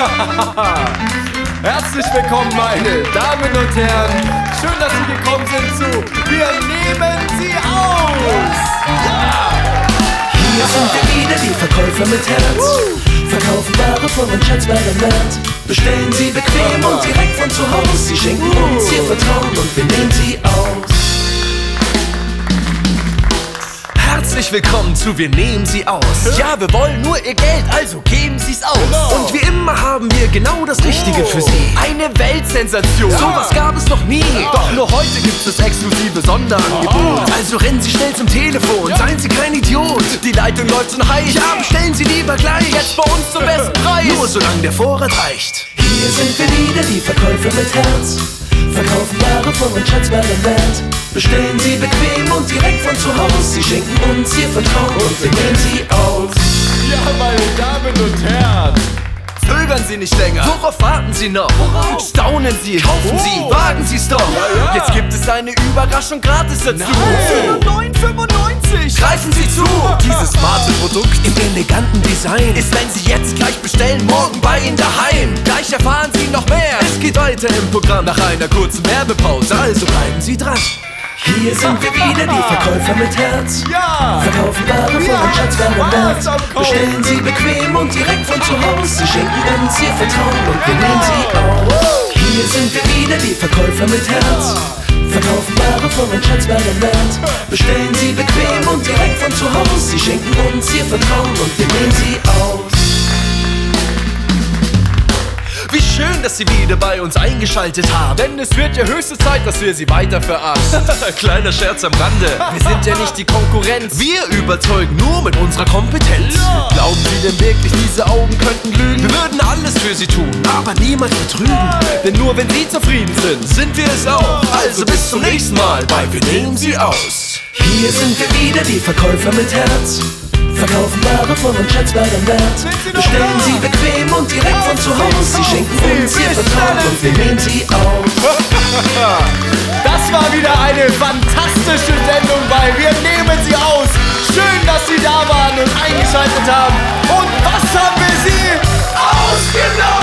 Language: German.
Herzlich willkommen, meine Damen und Herren. Schön, dass Sie gekommen sind zu Wir nehmen Sie aus. Ja! Hier sind wir wieder, die Verkäufer mit Herz. Verkaufen Ware von und schätzbaren Wert. Bestellen Sie bequem und direkt von zu Hause. Sie schenken uns Ihr Vertrauen und wir nehmen Sie aus. Herzlich willkommen zu Wir nehmen sie aus. Ja, wir wollen nur ihr Geld, also geben sie's genau das Richtige für sie. Eine Weltsensation. Sowas gab es noch nie. Doch nur heute gibt es das exklusive Sonderangebot. Also rennen Sie schnell zum Telefon, seien Sie kein Idiot. Die Leitung läuft schon heiß. Ja, bestellen Sie lieber gleich. Jetzt bei uns zum besten Preis. Nur solange der Vorrat reicht. Hier sind wir wieder, die Verkäufer mit Herz. Verkaufen Ware von und schätzbaren Wert. Bestellen Sie bequem und direkt von zu Hause. Sie schenken uns Ihr Vertrauen und wir nehmen Sie aus. Ja, meine Damen und Herren. Zögern Sie nicht länger. Worauf warten Sie noch? Staunen Sie, kaufen Sie, Oh. wagen Sie's doch. ja. Jetzt gibt es eine Überraschung gratis dazu. Nein. Für nur 9,95. Greifen Sie zu. Dieses smarte Produkt im eleganten Design ist, wenn Sie jetzt gleich bestellen, morgen bei Ihnen daheim. Gleich erfahren Sie noch mehr. Es geht weiter im Programm nach einer kurzen Werbepause. Also bleiben Sie dran. Hier sind wir wieder, die Verkäufer mit Herz. Ja! Verkaufen Ware von Spaß Wert. Bestellen Sie bequem und direkt von zu Hause. Sie schenken uns Ihr Vertrauen und wir nehmen Sie aus. Hier sind wir wieder, die Verkäufer mit Herz. Verkaufen Ware von und schätzbaren Wert. Bestellen Sie bequem und direkt von zu Hause. Sie schenken uns Ihr Vertrauen und schön, dass Sie wieder bei uns eingeschaltet haben. Denn es wird ja höchste Zeit, dass wir sie weiter verarschen. Kleiner Scherz am Rande. Wir sind ja nicht die Konkurrenz. Wir überzeugen nur mit unserer Kompetenz. Ja. Glauben Sie denn wirklich, diese Augen könnten lügen? Wir würden alles für Sie tun, aber niemals betrügen. Denn nur wenn sie zufrieden sind, Sind wir es auch. Also bis zum nächsten Mal bei Wir nehmen Sie aus. Hier sind wir wieder, die Verkäufer mit Herz von und Chats werden wert. Bestellen Sie bequem und direkt von zu Hause. Sie schenken uns ihr Vertrauen und wir nehmen Sie auf. Das war wieder eine fantastische Sendung bei Wir nehmen Sie aus. Schön, dass Sie da waren und eingeschaltet haben. Und was haben wir Sie ausgenommen?